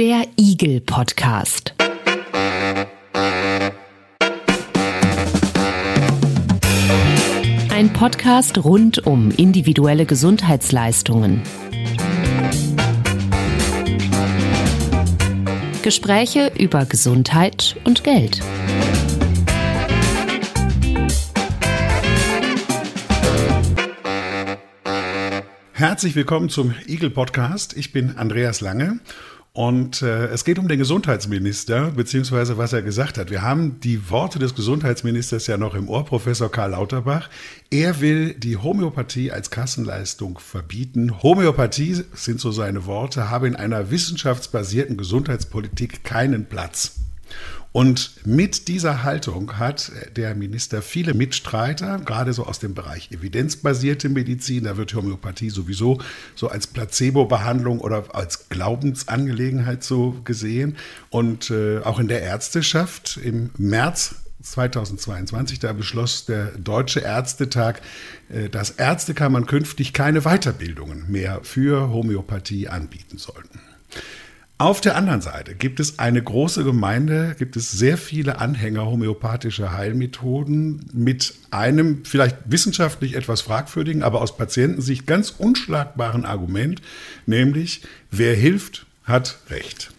Der Igel Podcast. Ein Podcast rund um individuelle Gesundheitsleistungen. Gespräche über Gesundheit und Geld. Herzlich willkommen zum Eagle Podcast. Ich bin Andreas Lange und äh, es geht um den Gesundheitsminister, beziehungsweise was er gesagt hat. Wir haben die Worte des Gesundheitsministers ja noch im Ohr, Professor Karl Lauterbach. Er will die Homöopathie als Kassenleistung verbieten. Homöopathie, sind so seine Worte, habe in einer wissenschaftsbasierten Gesundheitspolitik keinen Platz. Und mit dieser Haltung hat der Minister viele Mitstreiter, gerade so aus dem Bereich evidenzbasierte Medizin. Da wird Homöopathie sowieso so als Placebo-Behandlung oder als Glaubensangelegenheit so gesehen. Und äh, auch in der Ärzteschaft im März 2022, da beschloss der Deutsche Ärztetag, äh, dass Ärztekammern künftig keine Weiterbildungen mehr für Homöopathie anbieten sollten. Auf der anderen Seite gibt es eine große Gemeinde, gibt es sehr viele Anhänger homöopathischer Heilmethoden mit einem vielleicht wissenschaftlich etwas fragwürdigen, aber aus Patientensicht ganz unschlagbaren Argument, nämlich wer hilft, hat Recht.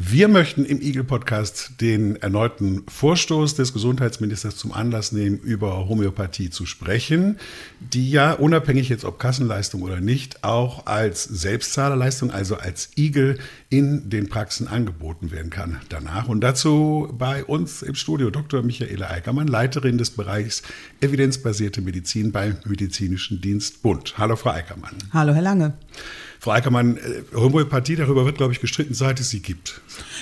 Wir möchten im Eagle Podcast den erneuten Vorstoß des Gesundheitsministers zum Anlass nehmen, über Homöopathie zu sprechen, die ja unabhängig jetzt ob Kassenleistung oder nicht, auch als Selbstzahlerleistung, also als Igel in den Praxen angeboten werden kann danach. Und dazu bei uns im Studio Dr. Michaela Eickermann, Leiterin des Bereichs evidenzbasierte Medizin beim Medizinischen Dienst Bund. Hallo, Frau Eickermann. Hallo, Herr Lange. Frau Eickermann, äh, Homöopathie, darüber wird, glaube ich, gestritten, seit es sie gibt.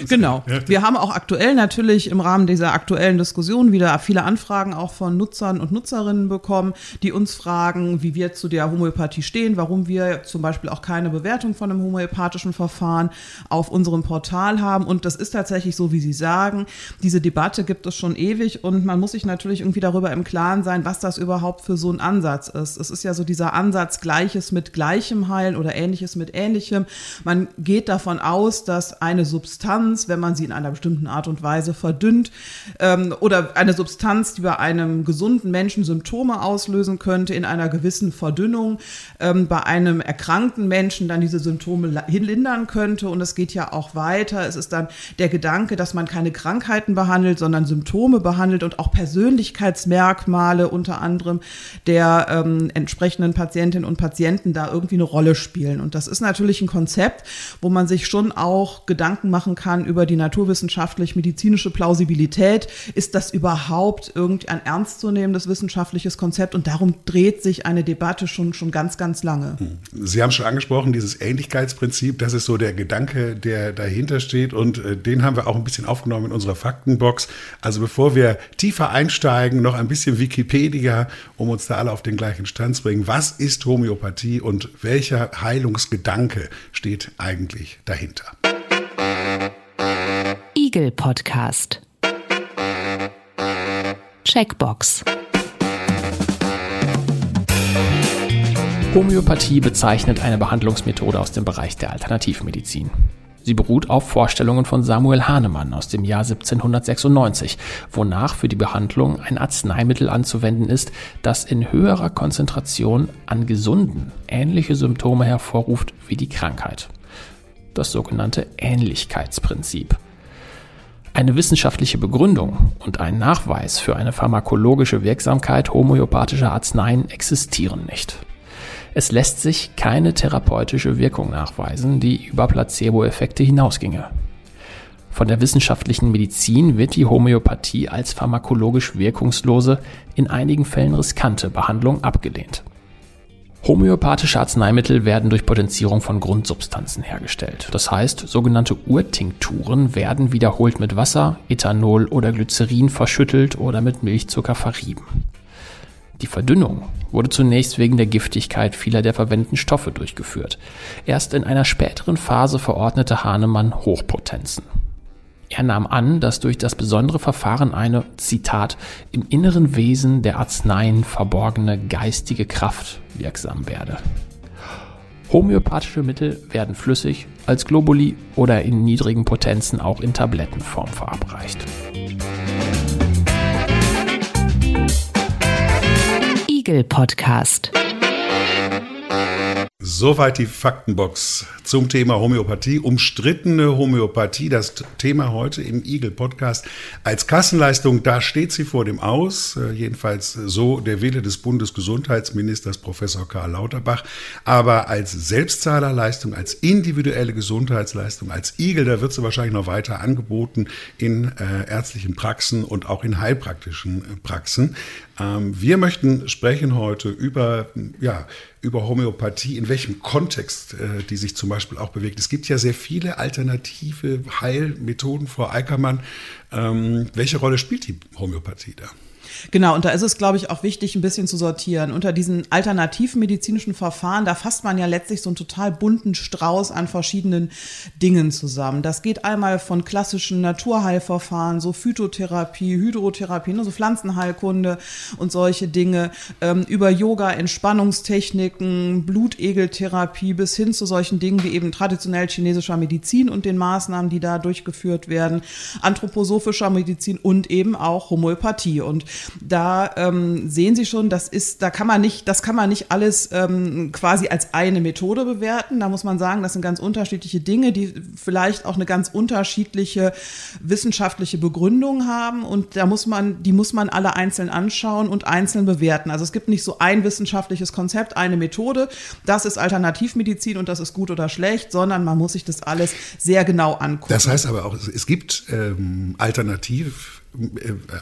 Genau. Wir haben auch aktuell natürlich im Rahmen dieser aktuellen Diskussion wieder viele Anfragen auch von Nutzern und Nutzerinnen bekommen, die uns fragen, wie wir zu der Homöopathie stehen, warum wir zum Beispiel auch keine Bewertung von einem homöopathischen Verfahren auf unserem Portal haben. Und das ist tatsächlich so, wie Sie sagen. Diese Debatte gibt es schon ewig und man muss sich natürlich irgendwie darüber im Klaren sein, was das überhaupt für so ein Ansatz ist. Es ist ja so dieser Ansatz, Gleiches mit Gleichem heilen oder Ähnliches ähnliches mit ähnlichem. Man geht davon aus, dass eine Substanz, wenn man sie in einer bestimmten Art und Weise verdünnt, ähm, oder eine Substanz, die bei einem gesunden Menschen Symptome auslösen könnte, in einer gewissen Verdünnung, ähm, bei einem erkrankten Menschen dann diese Symptome lindern könnte. Und es geht ja auch weiter. Es ist dann der Gedanke, dass man keine Krankheiten behandelt, sondern Symptome behandelt und auch Persönlichkeitsmerkmale unter anderem der ähm, entsprechenden Patientinnen und Patienten da irgendwie eine Rolle spielen. Und das ist natürlich ein Konzept, wo man sich schon auch Gedanken machen kann über die naturwissenschaftlich-medizinische Plausibilität. Ist das überhaupt irgendein ernstzunehmendes wissenschaftliches Konzept? Und darum dreht sich eine Debatte schon, schon ganz, ganz lange. Hm. Sie haben schon angesprochen, dieses Ähnlichkeitsprinzip, das ist so der Gedanke, der dahinter steht. Und äh, den haben wir auch ein bisschen aufgenommen in unserer Faktenbox. Also bevor wir tiefer einsteigen, noch ein bisschen Wikipedia, um uns da alle auf den gleichen Stand zu bringen. Was ist Homöopathie und welcher Heilungs Gedanke steht eigentlich dahinter? Eagle Podcast. Checkbox. Homöopathie bezeichnet eine Behandlungsmethode aus dem Bereich der Alternativmedizin. Sie beruht auf Vorstellungen von Samuel Hahnemann aus dem Jahr 1796, wonach für die Behandlung ein Arzneimittel anzuwenden ist, das in höherer Konzentration an Gesunden ähnliche Symptome hervorruft wie die Krankheit. Das sogenannte Ähnlichkeitsprinzip. Eine wissenschaftliche Begründung und ein Nachweis für eine pharmakologische Wirksamkeit homöopathischer Arzneien existieren nicht. Es lässt sich keine therapeutische Wirkung nachweisen, die über Placebo-Effekte hinausginge. Von der wissenschaftlichen Medizin wird die Homöopathie als pharmakologisch wirkungslose, in einigen Fällen riskante Behandlung abgelehnt. Homöopathische Arzneimittel werden durch Potenzierung von Grundsubstanzen hergestellt. Das heißt, sogenannte Urtinkturen werden wiederholt mit Wasser, Ethanol oder Glycerin verschüttelt oder mit Milchzucker verrieben. Die Verdünnung wurde zunächst wegen der Giftigkeit vieler der verwendeten Stoffe durchgeführt. Erst in einer späteren Phase verordnete Hahnemann Hochpotenzen. Er nahm an, dass durch das besondere Verfahren eine, Zitat, im inneren Wesen der Arzneien verborgene geistige Kraft wirksam werde. Homöopathische Mittel werden flüssig, als Globuli oder in niedrigen Potenzen auch in Tablettenform verabreicht. Podcast. Soweit die Faktenbox zum Thema Homöopathie. Umstrittene Homöopathie, das Thema heute im Eagle Podcast. Als Kassenleistung, da steht sie vor dem Aus. Äh, jedenfalls so der Wille des Bundesgesundheitsministers Professor Karl Lauterbach. Aber als Selbstzahlerleistung, als individuelle Gesundheitsleistung, als Eagle, da wird sie wahrscheinlich noch weiter angeboten in äh, ärztlichen Praxen und auch in heilpraktischen äh, Praxen. Ähm, wir möchten sprechen heute über, ja, über Homöopathie, in welchem Kontext äh, die sich zum Beispiel auch bewegt. Es gibt ja sehr viele alternative Heilmethoden, Frau Eickermann. Ähm, welche Rolle spielt die Homöopathie da? Genau, und da ist es, glaube ich, auch wichtig, ein bisschen zu sortieren. Unter diesen alternativen medizinischen Verfahren, da fasst man ja letztlich so einen total bunten Strauß an verschiedenen Dingen zusammen. Das geht einmal von klassischen Naturheilverfahren, so Phytotherapie, Hydrotherapie, ne, so Pflanzenheilkunde und solche Dinge, ähm, über Yoga, Entspannungstechniken, Blutegeltherapie bis hin zu solchen Dingen wie eben traditionell chinesischer Medizin und den Maßnahmen, die da durchgeführt werden, anthroposophischer Medizin und eben auch Homöopathie. Und da ähm, sehen Sie schon, das ist, da kann man nicht, das kann man nicht alles ähm, quasi als eine Methode bewerten. Da muss man sagen, das sind ganz unterschiedliche Dinge, die vielleicht auch eine ganz unterschiedliche wissenschaftliche Begründung haben. Und da muss man, die muss man alle einzeln anschauen und einzeln bewerten. Also es gibt nicht so ein wissenschaftliches Konzept, eine Methode. Das ist Alternativmedizin und das ist gut oder schlecht, sondern man muss sich das alles sehr genau angucken. Das heißt aber auch, es gibt ähm, alternativ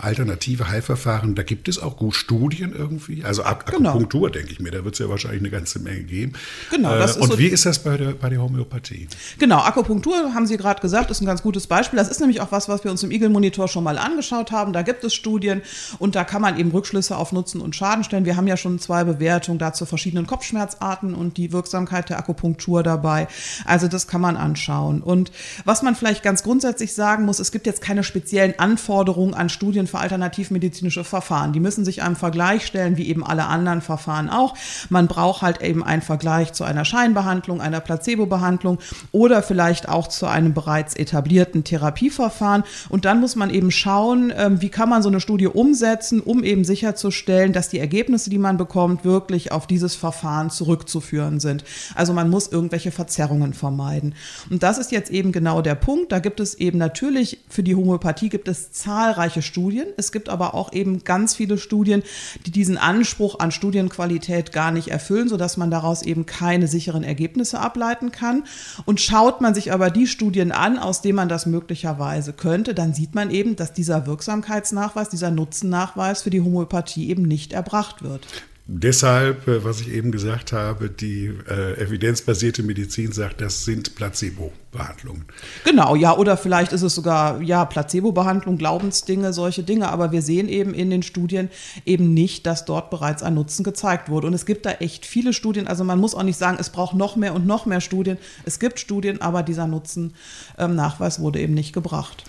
alternative Heilverfahren, da gibt es auch gut Studien irgendwie. Also Ak genau. Akupunktur, denke ich mir, da wird es ja wahrscheinlich eine ganze Menge geben. Genau. Äh, und so wie ist das bei der, bei der Homöopathie? Genau, Akupunktur, haben Sie gerade gesagt, ist ein ganz gutes Beispiel. Das ist nämlich auch was, was wir uns im Eagle-Monitor schon mal angeschaut haben. Da gibt es Studien und da kann man eben Rückschlüsse auf Nutzen und Schaden stellen. Wir haben ja schon zwei Bewertungen dazu verschiedenen Kopfschmerzarten und die Wirksamkeit der Akupunktur dabei. Also das kann man anschauen. Und was man vielleicht ganz grundsätzlich sagen muss, es gibt jetzt keine speziellen Anforderungen Anforderungen an Studien für alternativmedizinische Verfahren. Die müssen sich einem Vergleich stellen, wie eben alle anderen Verfahren auch. Man braucht halt eben einen Vergleich zu einer Scheinbehandlung, einer Placebo-Behandlung oder vielleicht auch zu einem bereits etablierten Therapieverfahren. Und dann muss man eben schauen, ähm, wie kann man so eine Studie umsetzen, um eben sicherzustellen, dass die Ergebnisse, die man bekommt, wirklich auf dieses Verfahren zurückzuführen sind. Also man muss irgendwelche Verzerrungen vermeiden. Und das ist jetzt eben genau der Punkt. Da gibt es eben natürlich für die Homöopathie gibt es zahlreiche zahlreiche Studien. Es gibt aber auch eben ganz viele Studien, die diesen Anspruch an Studienqualität gar nicht erfüllen, sodass man daraus eben keine sicheren Ergebnisse ableiten kann. Und schaut man sich aber die Studien an, aus denen man das möglicherweise könnte, dann sieht man eben, dass dieser Wirksamkeitsnachweis, dieser Nutzennachweis für die Homöopathie eben nicht erbracht wird. Deshalb, äh, was ich eben gesagt habe, die äh, evidenzbasierte Medizin sagt, das sind Placebo-Behandlungen. Genau, ja, oder vielleicht ist es sogar, ja, Placebo-Behandlung, Glaubensdinge, solche Dinge, aber wir sehen eben in den Studien eben nicht, dass dort bereits ein Nutzen gezeigt wurde. Und es gibt da echt viele Studien, also man muss auch nicht sagen, es braucht noch mehr und noch mehr Studien. Es gibt Studien, aber dieser Nutzennachweis ähm, wurde eben nicht gebracht.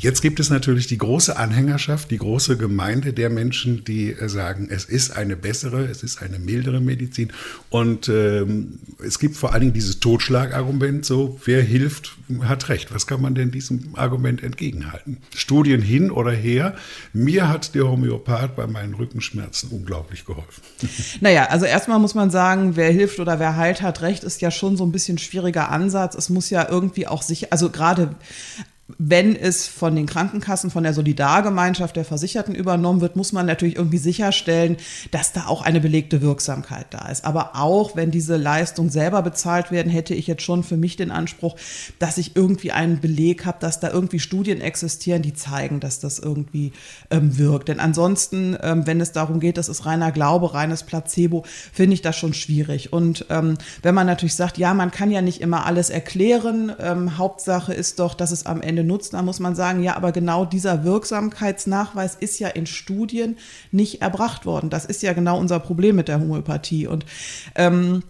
Jetzt gibt es natürlich die große Anhängerschaft, die große Gemeinde der Menschen, die äh, sagen, es ist eine bessere, es ist eine mildere Medizin. Und ähm, es gibt vor allen Dingen dieses Totschlagargument, so, wer hilft, hat recht. Was kann man denn diesem Argument entgegenhalten? Studien hin oder her. Mir hat der Homöopath bei meinen Rückenschmerzen unglaublich geholfen. Naja, also erstmal muss man sagen, wer hilft oder wer heilt, hat recht, ist ja schon so ein bisschen schwieriger Ansatz. Es muss ja irgendwie auch sicher, also gerade wenn es von den Krankenkassen, von der Solidargemeinschaft der Versicherten übernommen wird, muss man natürlich irgendwie sicherstellen, dass da auch eine belegte Wirksamkeit da ist. Aber auch wenn diese Leistungen selber bezahlt werden, hätte ich jetzt schon für mich den Anspruch, dass ich irgendwie einen Beleg habe, dass da irgendwie Studien existieren, die zeigen, dass das irgendwie ähm, wirkt. Denn ansonsten, ähm, wenn es darum geht, das ist reiner Glaube, reines Placebo, finde ich das schon schwierig. Und ähm, wenn man natürlich sagt, ja, man kann ja nicht immer alles erklären, ähm, Hauptsache ist doch, dass es am Ende Ende nutzt, dann muss man sagen, ja, aber genau dieser Wirksamkeitsnachweis ist ja in Studien nicht erbracht worden. Das ist ja genau unser Problem mit der Homöopathie. Und ähm,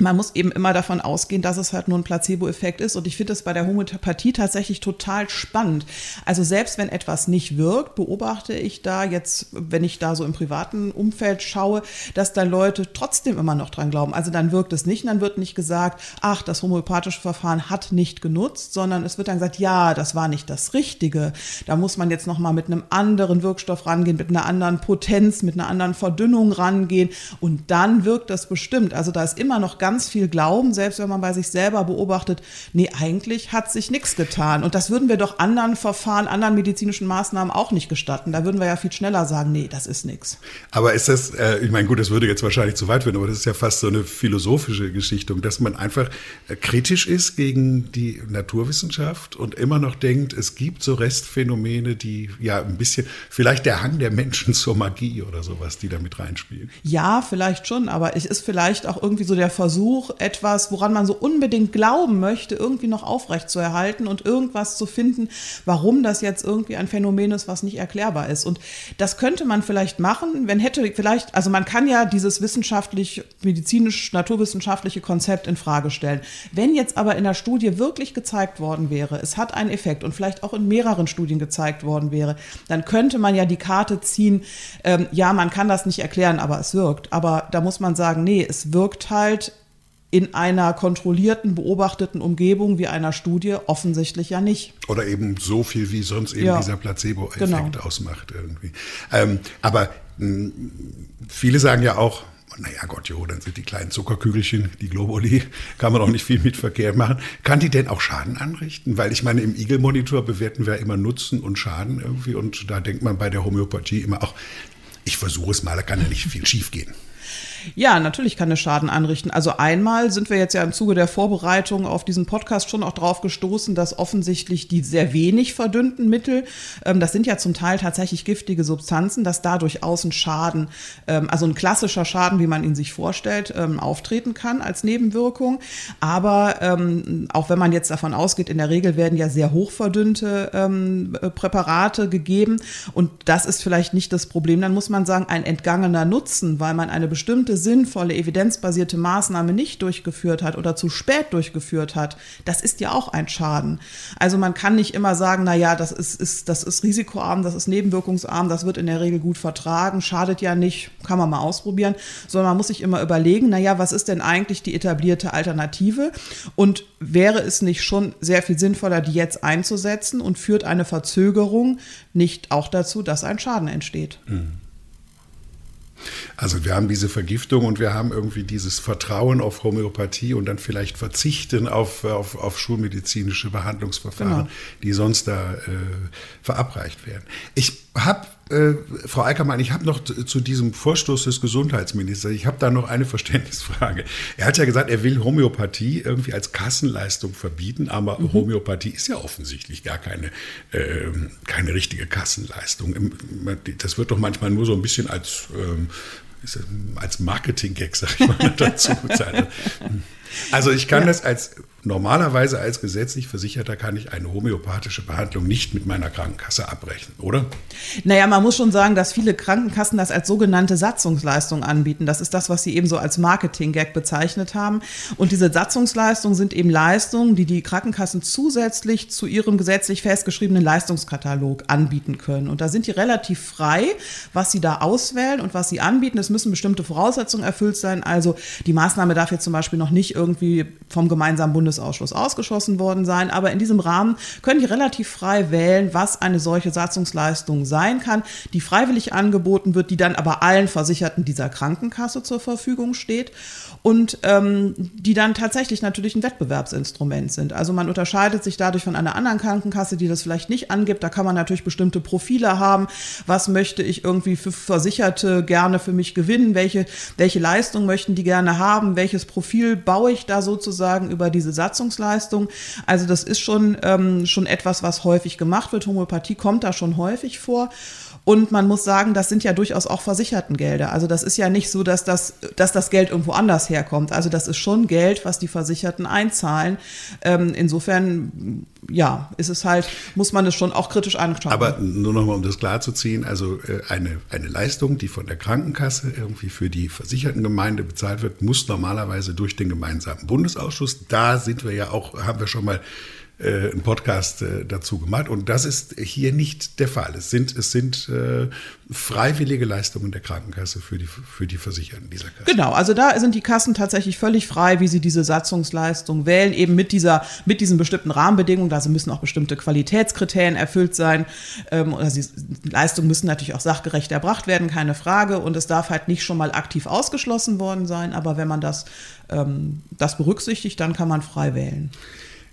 man muss eben immer davon ausgehen, dass es halt nur ein Placebo-Effekt ist. Und ich finde es bei der Homöopathie tatsächlich total spannend. Also selbst wenn etwas nicht wirkt, beobachte ich da jetzt, wenn ich da so im privaten Umfeld schaue, dass da Leute trotzdem immer noch dran glauben. Also dann wirkt es nicht, und dann wird nicht gesagt, ach, das homöopathische Verfahren hat nicht genutzt, sondern es wird dann gesagt, ja, das war nicht das Richtige. Da muss man jetzt nochmal mit einem anderen Wirkstoff rangehen, mit einer anderen Potenz, mit einer anderen Verdünnung rangehen. Und dann wirkt das bestimmt. Also da ist immer noch ganz ganz viel glauben, selbst wenn man bei sich selber beobachtet, nee, eigentlich hat sich nichts getan. Und das würden wir doch anderen Verfahren, anderen medizinischen Maßnahmen auch nicht gestatten. Da würden wir ja viel schneller sagen, nee, das ist nichts. Aber ist das, äh, ich meine, gut, das würde jetzt wahrscheinlich zu weit führen, aber das ist ja fast so eine philosophische Geschichte, dass man einfach äh, kritisch ist gegen die Naturwissenschaft und immer noch denkt, es gibt so Restphänomene, die ja ein bisschen, vielleicht der Hang der Menschen zur Magie oder sowas, die da mit reinspielen. Ja, vielleicht schon, aber es ist vielleicht auch irgendwie so der Versuch, Versuch, etwas, woran man so unbedingt glauben möchte, irgendwie noch aufrechtzuerhalten und irgendwas zu finden, warum das jetzt irgendwie ein Phänomen ist, was nicht erklärbar ist. Und das könnte man vielleicht machen, wenn hätte vielleicht, also man kann ja dieses wissenschaftlich, medizinisch, naturwissenschaftliche Konzept in Frage stellen. Wenn jetzt aber in der Studie wirklich gezeigt worden wäre, es hat einen Effekt und vielleicht auch in mehreren Studien gezeigt worden wäre, dann könnte man ja die Karte ziehen, ähm, ja, man kann das nicht erklären, aber es wirkt. Aber da muss man sagen, nee, es wirkt halt in einer kontrollierten, beobachteten Umgebung wie einer Studie offensichtlich ja nicht. Oder eben so viel, wie sonst eben ja, dieser Placebo-Effekt genau. ausmacht irgendwie. Ähm, aber mh, hm, viele sagen ja auch, naja Gott, jo, dann sind die kleinen Zuckerkügelchen, die Globuli, kann man auch nicht viel mit Verkehr machen. Kann die denn auch Schaden anrichten? Weil ich meine, im Igel-Monitor bewerten wir immer Nutzen und Schaden irgendwie und da denkt man bei der Homöopathie immer auch, ich versuche es mal, da kann ja nicht viel schiefgehen. Ja, natürlich kann es Schaden anrichten. Also einmal sind wir jetzt ja im Zuge der Vorbereitung auf diesen Podcast schon auch drauf gestoßen, dass offensichtlich die sehr wenig verdünnten Mittel, ähm, das sind ja zum Teil tatsächlich giftige Substanzen, dass dadurch außen Schaden, ähm, also ein klassischer Schaden, wie man ihn sich vorstellt, ähm, auftreten kann als Nebenwirkung. Aber ähm, auch wenn man jetzt davon ausgeht, in der Regel werden ja sehr hochverdünnte ähm, äh, Präparate gegeben und das ist vielleicht nicht das Problem, dann muss man sagen, ein entgangener Nutzen, weil man eine bestimmte bestimmte sinnvolle, evidenzbasierte Maßnahme nicht durchgeführt hat oder zu spät durchgeführt hat, das ist ja auch ein Schaden. Also man kann nicht immer sagen, na ja, das ist, ist, das ist risikoarm, das ist nebenwirkungsarm, das wird in der Regel gut vertragen, schadet ja nicht, kann man mal ausprobieren, sondern man muss sich immer überlegen, na ja, was ist denn eigentlich die etablierte Alternative und wäre es nicht schon sehr viel sinnvoller, die jetzt einzusetzen und führt eine Verzögerung nicht auch dazu, dass ein Schaden entsteht? Mhm. Also wir haben diese Vergiftung und wir haben irgendwie dieses Vertrauen auf Homöopathie und dann vielleicht verzichten auf, auf, auf schulmedizinische Behandlungsverfahren, genau. die sonst da äh, verabreicht werden. Ich habe äh, Frau Eickermann, ich habe noch zu diesem Vorstoß des Gesundheitsministers, ich habe da noch eine Verständnisfrage. Er hat ja gesagt, er will Homöopathie irgendwie als Kassenleistung verbieten, aber mhm. Homöopathie ist ja offensichtlich gar keine, äh, keine richtige Kassenleistung. Das wird doch manchmal nur so ein bisschen als, ähm, als Marketing-Gag, sag ich mal, dazu bezeichnet. Also ich kann ja. das als Normalerweise als gesetzlich Versicherter kann ich eine homöopathische Behandlung nicht mit meiner Krankenkasse abrechnen, oder? Naja, man muss schon sagen, dass viele Krankenkassen das als sogenannte Satzungsleistung anbieten. Das ist das, was sie eben so als Marketing-Gag bezeichnet haben. Und diese Satzungsleistungen sind eben Leistungen, die die Krankenkassen zusätzlich zu ihrem gesetzlich festgeschriebenen Leistungskatalog anbieten können. Und da sind die relativ frei, was sie da auswählen und was sie anbieten. Es müssen bestimmte Voraussetzungen erfüllt sein. Also die Maßnahme darf jetzt zum Beispiel noch nicht irgendwie vom gemeinsamen Bundes Bundesausschuss ausgeschlossen worden sein. Aber in diesem Rahmen können die relativ frei wählen, was eine solche Satzungsleistung sein kann, die freiwillig angeboten wird, die dann aber allen Versicherten dieser Krankenkasse zur Verfügung steht und ähm, die dann tatsächlich natürlich ein Wettbewerbsinstrument sind. Also man unterscheidet sich dadurch von einer anderen Krankenkasse, die das vielleicht nicht angibt. Da kann man natürlich bestimmte Profile haben. Was möchte ich irgendwie für Versicherte gerne für mich gewinnen? Welche, welche Leistung möchten die gerne haben? Welches Profil baue ich da sozusagen über diese Satzungsleistung? Also das ist schon, ähm, schon etwas, was häufig gemacht wird. Homöopathie kommt da schon häufig vor. Und man muss sagen, das sind ja durchaus auch Versichertengelder. Also das ist ja nicht so, dass das, dass das Geld irgendwo anders herkommt. Also das ist schon Geld, was die Versicherten einzahlen. Ähm, insofern ja, ist es halt, muss man es schon auch kritisch anschauen. Aber nur nochmal, um das klarzuziehen, also äh, eine, eine Leistung, die von der Krankenkasse irgendwie für die versicherten Gemeinde bezahlt wird, muss normalerweise durch den gemeinsamen Bundesausschuss. Da sind wir ja auch, haben wir schon mal äh, einen Podcast äh, dazu gemacht. Und das ist hier nicht der Fall. Es sind, es sind äh, freiwillige Leistungen der Krankenkasse für die, für die Versicherten dieser Kasse. Genau, also da sind die Kassen tatsächlich völlig frei, wie sie diese Satzungsleistung wählen, eben mit, dieser, mit diesen bestimmten Rahmenbedingungen. Also müssen auch bestimmte Qualitätskriterien erfüllt sein. Ähm, also die Leistungen müssen natürlich auch sachgerecht erbracht werden, keine Frage. Und es darf halt nicht schon mal aktiv ausgeschlossen worden sein. Aber wenn man das, ähm, das berücksichtigt, dann kann man frei wählen.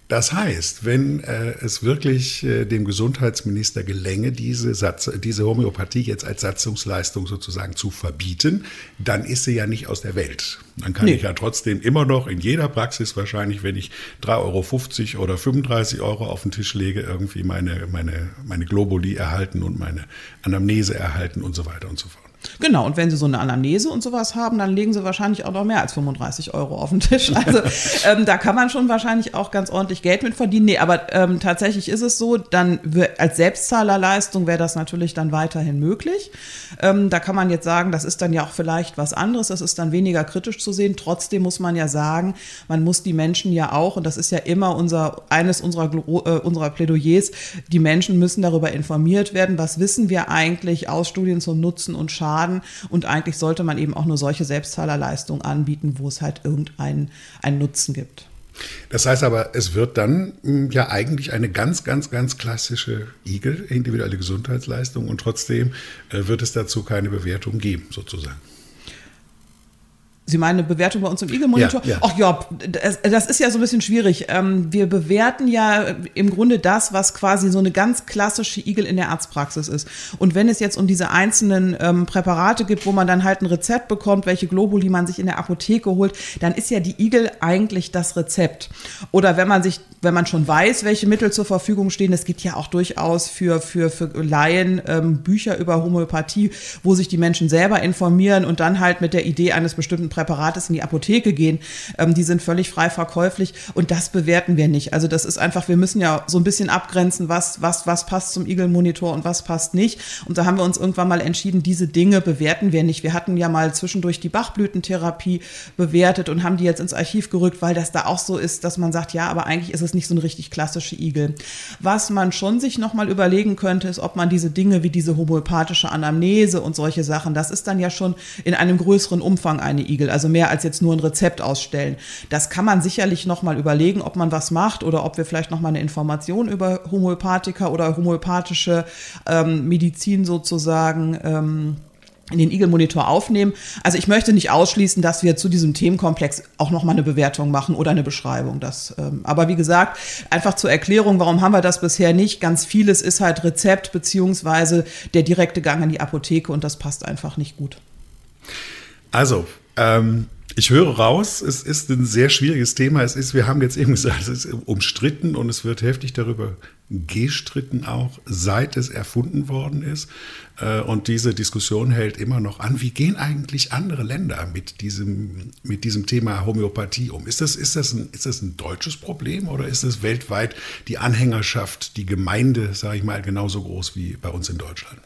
Das heißt, wenn äh, es wirklich äh, dem Gesundheitsminister gelänge, diese, Satz, diese Homöopathie jetzt als Satzungsleistung sozusagen zu verbieten, dann ist sie ja nicht aus der Welt. Dann kann nee. ich ja trotzdem immer noch in jeder Praxis wahrscheinlich, wenn ich 3,50 Euro oder 35 Euro auf den Tisch lege, irgendwie meine, meine, meine Globuli erhalten und meine Anamnese erhalten und so weiter und so fort. Genau, und wenn Sie so eine Anamnese und sowas haben, dann legen Sie wahrscheinlich auch noch mehr als 35 Euro auf den Tisch. Also ähm, da kann man schon wahrscheinlich auch ganz ordentlich Geld mit verdienen. Nee, aber ähm, tatsächlich ist es so, dann als Selbstzahlerleistung wäre das natürlich dann weiterhin möglich. Ähm, da kann man jetzt sagen, das ist dann ja auch vielleicht was anderes, das ist dann weniger kritisch zu sehen. Trotzdem muss man ja sagen, man muss die Menschen ja auch, und das ist ja immer unser, eines unserer, äh, unserer Plädoyers, die Menschen müssen darüber informiert werden, was wissen wir eigentlich aus Studien zum Nutzen und Schaden Schaden. Und eigentlich sollte man eben auch nur solche Selbstzahlerleistungen anbieten, wo es halt irgendeinen einen Nutzen gibt. Das heißt aber, es wird dann hm, ja eigentlich eine ganz, ganz, ganz klassische Igel, individuelle Gesundheitsleistung und trotzdem äh, wird es dazu keine Bewertung geben, sozusagen. Sie meinen eine Bewertung bei uns im Eagle-Monitor? Ja, ja. Ach ja, das, das, ist ja so ein bisschen schwierig. Ähm, wir bewerten ja im Grunde das, was quasi so eine ganz klassische Igel in der Arztpraxis ist. Und wenn es jetzt um diese einzelnen ähm, Präparate gibt, wo man dann halt ein Rezept bekommt, welche Globuli man sich in der Apotheke holt, dann ist ja die Igel eigentlich das Rezept. Oder wenn man sich, wenn man schon weiß, welche Mittel zur Verfügung stehen, es gibt ja auch durchaus für, für, für Laien ähm, Bücher über Homöopathie, wo sich die Menschen selber informieren und dann halt mit der Idee eines bestimmten Präparates in die Apotheke gehen. Ähm, die sind völlig frei verkäuflich und das bewerten wir nicht. Also das ist einfach, wir müssen ja so ein bisschen abgrenzen, was, was, was passt zum Eagle Monitor und was passt nicht. Und da haben wir uns irgendwann mal entschieden, diese Dinge bewerten wir nicht. Wir hatten ja mal zwischendurch die Bachblütentherapie bewertet und haben die jetzt ins Archiv gerückt, weil das da auch so ist, dass man sagt, ja, aber eigentlich ist es nicht so eine richtig klassische Igel. Was man schon sich nochmal überlegen könnte, ist, ob man diese Dinge wie diese homöopathische Anamnese und solche Sachen, das ist dann ja schon in einem größeren Umfang eine Igel. Lebensmittel, also mehr als jetzt nur ein Rezept ausstellen. Das kann man sicherlich nochmal überlegen, ob man was macht oder ob wir vielleicht nochmal eine Information über Homöopathika oder homöopathische ähm, Medizin sozusagen ähm, in den Eagle Monitor aufnehmen. Also ich möchte nicht ausschließen, dass wir zu diesem Themenkomplex auch noch mal eine Bewertung machen oder eine Beschreibung. Das, ähm, aber wie gesagt, einfach zur Erklärung, warum haben wir das bisher nicht? Ganz vieles ist halt Rezept beziehungsweise der direkte Gang in die Apotheke und das passt einfach nicht gut. Also ähm, ich höre raus, es ist ein sehr schwieriges Thema. Es ist, wir haben jetzt eben gesagt, es ist umstritten und es wird heftig darüber gestritten auch, seit es erfunden worden ist. Äh, und diese Diskussion hält immer noch an. Wie gehen eigentlich andere Länder mit diesem, mit diesem Thema Homöopathie um? Ist das, ist, das ein, ist das ein deutsches Problem oder ist es weltweit die Anhängerschaft, die Gemeinde, sage ich mal, genauso groß wie bei uns in Deutschland?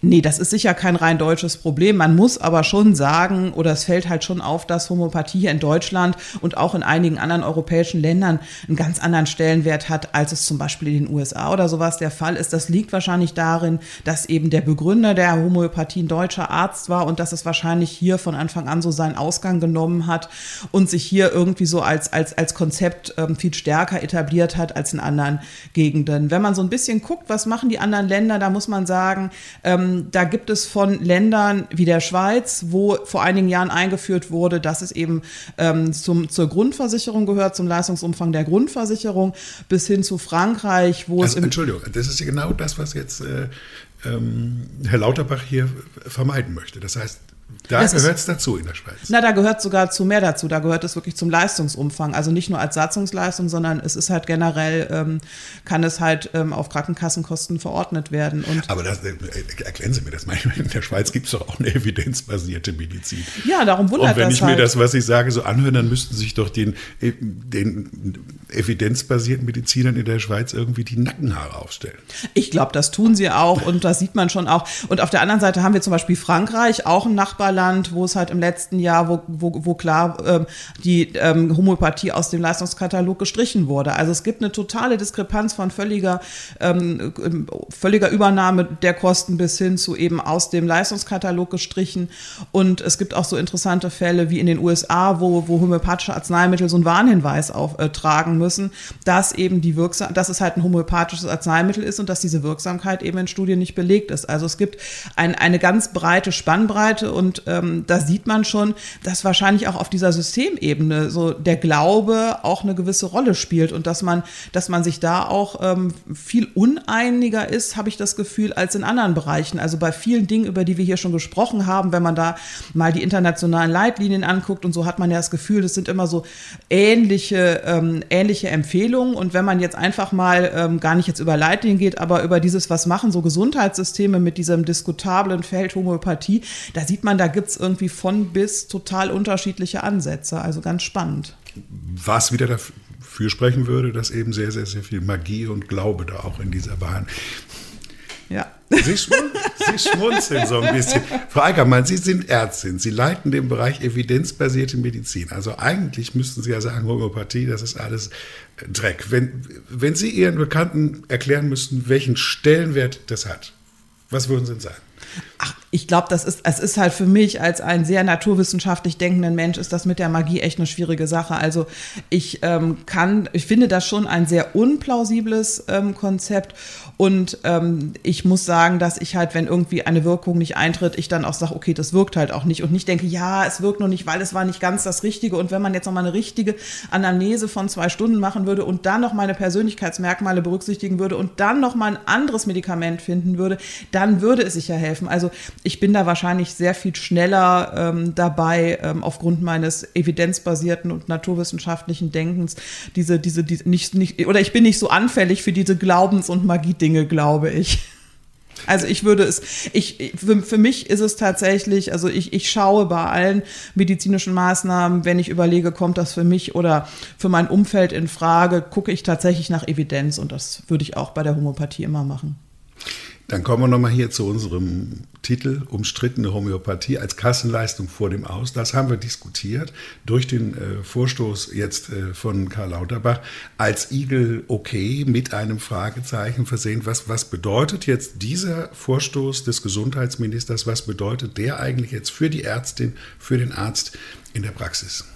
Nee, das ist sicher kein rein deutsches Problem. Man muss aber schon sagen, oder es fällt halt schon auf, dass Homöopathie hier in Deutschland und auch in einigen anderen europäischen Ländern einen ganz anderen Stellenwert hat, als es zum Beispiel in den USA oder sowas der Fall ist. Das liegt wahrscheinlich darin, dass eben der Begründer der Homöopathie ein deutscher Arzt war und dass es wahrscheinlich hier von Anfang an so seinen Ausgang genommen hat und sich hier irgendwie so als, als, als Konzept ähm, viel stärker etabliert hat als in anderen Gegenden. Wenn man so ein bisschen guckt, was machen die anderen Länder, da muss man sagen, äh, ähm, da gibt es von Ländern wie der Schweiz, wo vor einigen Jahren eingeführt wurde, dass es eben ähm, zum, zur Grundversicherung gehört, zum Leistungsumfang der Grundversicherung, bis hin zu Frankreich, wo also, es. Entschuldigung, das ist genau das, was jetzt äh, ähm, Herr Lauterbach hier vermeiden möchte. Das heißt, da gehört es dazu in der Schweiz. Na, da gehört sogar zu mehr dazu. Da gehört es wirklich zum Leistungsumfang. Also nicht nur als Satzungsleistung, sondern es ist halt generell, ähm, kann es halt ähm, auf Krankenkassenkosten verordnet werden. Und Aber das, äh, erklären Sie mir das mal. In der Schweiz gibt es doch auch eine evidenzbasierte Medizin. Ja, darum wundert das Und wenn ich halt. mir das, was ich sage, so anhöre, dann müssten sich doch den, äh, den evidenzbasierten Medizinern in der Schweiz irgendwie die Nackenhaare aufstellen. Ich glaube, das tun sie auch und das sieht man schon auch. Und auf der anderen Seite haben wir zum Beispiel Frankreich, auch ein Nachbarland, wo es halt im letzten Jahr, wo, wo, wo klar ähm, die ähm, Homöopathie aus dem Leistungskatalog gestrichen wurde. Also es gibt eine totale Diskrepanz von völliger, ähm, völliger Übernahme der Kosten bis hin zu eben aus dem Leistungskatalog gestrichen. Und es gibt auch so interessante Fälle wie in den USA, wo, wo homöopathische Arzneimittel so einen Warnhinweis auftragen äh, müssen, dass eben die Wirksam dass es halt ein homöopathisches Arzneimittel ist und dass diese Wirksamkeit eben in Studien nicht belegt ist. Also es gibt ein, eine ganz breite Spannbreite und ähm, da sieht man schon, dass wahrscheinlich auch auf dieser Systemebene so der Glaube auch eine gewisse Rolle spielt und dass man, dass man sich da auch ähm, viel uneiniger ist, habe ich das Gefühl, als in anderen Bereichen. Also bei vielen Dingen, über die wir hier schon gesprochen haben, wenn man da mal die internationalen Leitlinien anguckt und so hat man ja das Gefühl, das sind immer so ähnliche, ähm, ähnliche Empfehlungen. Und wenn man jetzt einfach mal ähm, gar nicht jetzt über Leitlinien geht, aber über dieses, was machen so Gesundheitssysteme mit diesem diskutablen Feld Homöopathie, da sieht man, da gibt es irgendwie von bis total unterschiedliche Ansätze. Also ganz spannend. Was wieder dafür sprechen würde, dass eben sehr, sehr, sehr viel Magie und Glaube da auch in dieser Bahn ja. Sie, schmun Sie schmunzeln so ein bisschen. Frau Eickermann, Sie sind Ärztin. Sie leiten den Bereich evidenzbasierte Medizin. Also eigentlich müssten Sie ja sagen, Homöopathie, das ist alles Dreck. Wenn, wenn Sie Ihren Bekannten erklären müssten, welchen Stellenwert das hat, was würden Sie denn sagen? Ach, ich glaube, das ist, es ist halt für mich als ein sehr naturwissenschaftlich denkenden Mensch, ist das mit der Magie echt eine schwierige Sache. Also ich ähm, kann, ich finde das schon ein sehr unplausibles ähm, Konzept. Und ähm, ich muss sagen, dass ich halt, wenn irgendwie eine Wirkung nicht eintritt, ich dann auch sage, okay, das wirkt halt auch nicht. Und nicht denke, ja, es wirkt noch nicht, weil es war nicht ganz das Richtige. Und wenn man jetzt noch mal eine richtige Anamnese von zwei Stunden machen würde und dann noch meine Persönlichkeitsmerkmale berücksichtigen würde und dann noch mal ein anderes Medikament finden würde, dann würde es sicher helfen. Also ich bin da wahrscheinlich sehr viel schneller ähm, dabei, ähm, aufgrund meines evidenzbasierten und naturwissenschaftlichen Denkens, diese, diese, diese nicht, nicht, oder ich bin nicht so anfällig für diese Glaubens- und Magie-Dinge, glaube ich. Also ich würde es, ich, für, für, mich ist es tatsächlich, also ich, ich schaue bei allen medizinischen Maßnahmen, wenn ich überlege, kommt das für mich oder für mein Umfeld in Frage, gucke ich tatsächlich nach Evidenz und das würde ich auch bei der Homöopathie immer machen. Dann kommen wir nochmal hier zu unserem Titel Umstrittene Homöopathie als Kassenleistung vor dem Aus. Das haben wir diskutiert durch den äh, Vorstoß jetzt äh, von Karl Lauterbach als Igel okay mit einem Fragezeichen versehen. Was, was bedeutet jetzt dieser Vorstoß des Gesundheitsministers? Was bedeutet der eigentlich jetzt für die Ärztin, für den Arzt in der Praxis?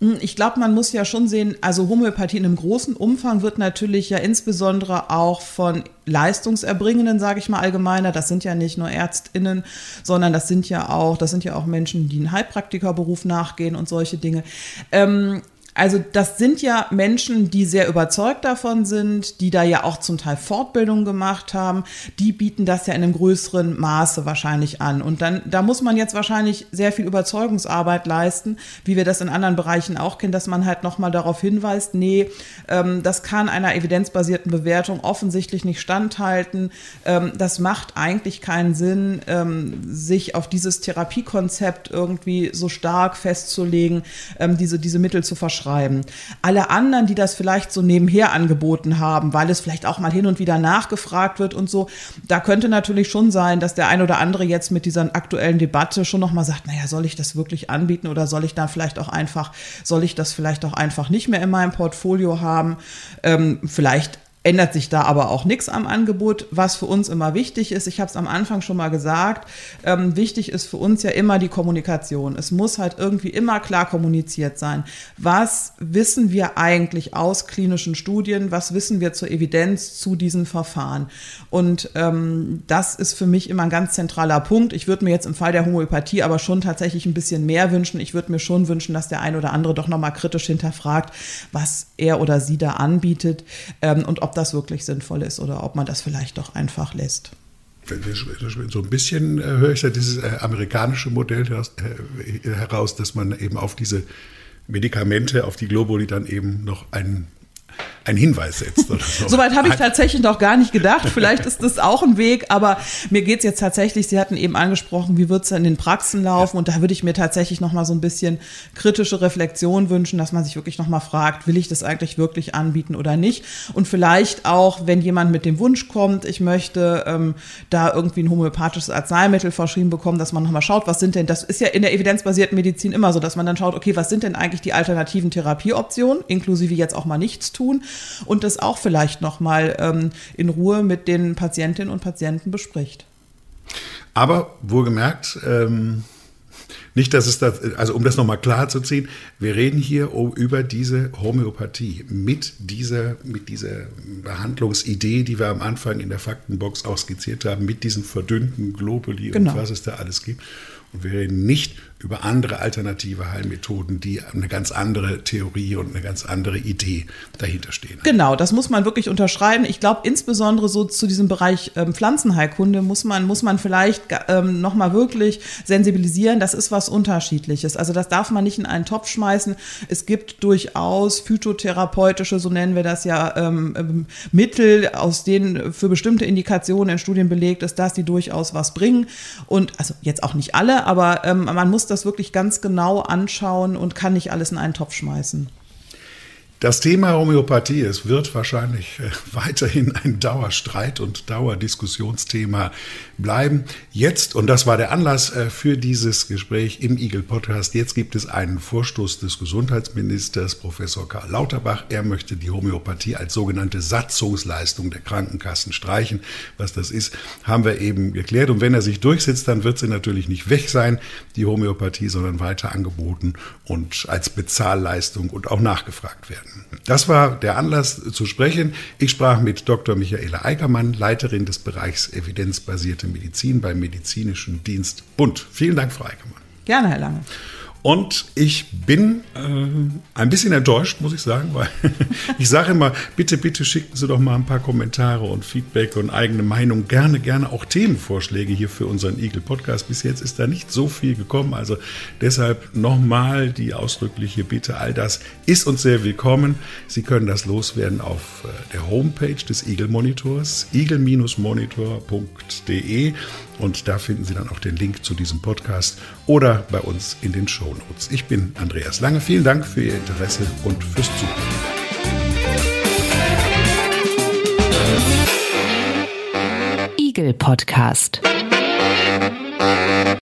Hm, ich glaube, man muss ja schon sehen, also Homöopathie in einem großen Umfang wird natürlich ja insbesondere auch von Leistungserbringenden, sage ich mal allgemeiner, das sind ja nicht nur Ärztinnen, sondern das sind ja auch, das sind ja auch Menschen, die einen Heilpraktikerberuf nachgehen und solche Dinge. Ähm, also das sind ja Menschen, die sehr überzeugt davon sind, die da ja auch zum Teil Fortbildungen gemacht haben. Die bieten das ja in einem größeren Maße wahrscheinlich an. Und dann, da muss man jetzt wahrscheinlich sehr viel Überzeugungsarbeit leisten, wie wir das in anderen Bereichen auch kennen, dass man halt nochmal darauf hinweist, nee, ähm, das kann einer evidenzbasierten Bewertung offensichtlich nicht standhalten. Ähm, das macht eigentlich keinen Sinn, ähm, sich auf dieses Therapiekonzept irgendwie so stark festzulegen, ähm, diese, diese Mittel zu verschreiben schreiben. Alle anderen, die das vielleicht so nebenher angeboten haben, weil es vielleicht auch mal hin und wieder nachgefragt wird und so, da könnte natürlich schon sein, dass der ein oder andere jetzt mit dieser aktuellen Debatte schon nochmal sagt, naja, soll ich das wirklich anbieten oder soll ich da vielleicht auch einfach, soll ich das vielleicht auch einfach nicht mehr in meinem Portfolio haben? Ähm, vielleicht ändert sich da aber auch nichts am Angebot. Was für uns immer wichtig ist, ich habe es am Anfang schon mal gesagt, ähm, wichtig ist für uns ja immer die Kommunikation. Es muss halt irgendwie immer klar kommuniziert sein. Was wissen wir eigentlich aus klinischen Studien? Was wissen wir zur Evidenz zu diesen Verfahren? Und ähm, das ist für mich immer ein ganz zentraler Punkt. Ich würde mir jetzt im Fall der Homöopathie aber schon tatsächlich ein bisschen mehr wünschen. Ich würde mir schon wünschen, dass der ein oder andere doch nochmal kritisch hinterfragt, was er oder sie da anbietet ähm, und ob das wirklich sinnvoll ist oder ob man das vielleicht doch einfach lässt. So ein bisschen äh, höre ich ja dieses äh, amerikanische Modell äh, heraus, dass man eben auf diese Medikamente, auf die Globuli dann eben noch einen einen Hinweis setzt. Oder so. Soweit habe ich tatsächlich noch gar nicht gedacht. Vielleicht ist das auch ein Weg, aber mir geht es jetzt tatsächlich, Sie hatten eben angesprochen, wie wird es in den Praxen laufen? Und da würde ich mir tatsächlich noch mal so ein bisschen kritische Reflexion wünschen, dass man sich wirklich noch mal fragt, will ich das eigentlich wirklich anbieten oder nicht? Und vielleicht auch, wenn jemand mit dem Wunsch kommt, ich möchte ähm, da irgendwie ein homöopathisches Arzneimittel verschrieben bekommen, dass man noch mal schaut, was sind denn, das ist ja in der evidenzbasierten Medizin immer so, dass man dann schaut, okay, was sind denn eigentlich die alternativen Therapieoptionen, inklusive jetzt auch mal nichts tun und das auch vielleicht noch mal ähm, in Ruhe mit den Patientinnen und Patienten bespricht. Aber wohlgemerkt, ähm, nicht, dass es das, also um das nochmal klar zu ziehen, wir reden hier über diese Homöopathie mit dieser, mit dieser Behandlungsidee, die wir am Anfang in der Faktenbox auch skizziert haben, mit diesen verdünnten Globuli genau. und was es da alles gibt. Und wir reden nicht über andere alternative Heilmethoden, die eine ganz andere Theorie und eine ganz andere Idee dahinter stehen. Genau, das muss man wirklich unterschreiben. Ich glaube, insbesondere so zu diesem Bereich ähm, Pflanzenheilkunde muss man, muss man vielleicht ähm, nochmal wirklich sensibilisieren. Das ist was Unterschiedliches. Also das darf man nicht in einen Topf schmeißen. Es gibt durchaus phytotherapeutische, so nennen wir das ja, ähm, ähm Mittel, aus denen für bestimmte Indikationen in Studien belegt ist, dass die durchaus was bringen. Und also jetzt auch nicht alle, aber ähm, man muss das wirklich ganz genau anschauen und kann nicht alles in einen Topf schmeißen. Das Thema Homöopathie, es wird wahrscheinlich äh, weiterhin ein Dauerstreit und Dauerdiskussionsthema bleiben. Jetzt, und das war der Anlass äh, für dieses Gespräch im Eagle Podcast, jetzt gibt es einen Vorstoß des Gesundheitsministers, Professor Karl Lauterbach. Er möchte die Homöopathie als sogenannte Satzungsleistung der Krankenkassen streichen. Was das ist, haben wir eben geklärt. Und wenn er sich durchsetzt, dann wird sie natürlich nicht weg sein, die Homöopathie, sondern weiter angeboten und als Bezahlleistung und auch nachgefragt werden. Das war der Anlass zu sprechen. Ich sprach mit Dr. Michaela Eickermann, Leiterin des Bereichs evidenzbasierte Medizin beim Medizinischen Dienst Bund. Vielen Dank, Frau Eickermann. Gerne, Herr Lange. Und ich bin äh, ein bisschen enttäuscht, muss ich sagen, weil ich sage immer, bitte, bitte schicken Sie doch mal ein paar Kommentare und Feedback und eigene Meinung. Gerne, gerne auch Themenvorschläge hier für unseren Eagle Podcast. Bis jetzt ist da nicht so viel gekommen. Also deshalb nochmal die ausdrückliche Bitte. All das ist uns sehr willkommen. Sie können das loswerden auf äh, der Homepage des Eagle Monitors, eagle-monitor.de. Und da finden Sie dann auch den Link zu diesem Podcast oder bei uns in den Show Notes. Ich bin Andreas Lange. Vielen Dank für Ihr Interesse und fürs Zuhören. Eagle Podcast.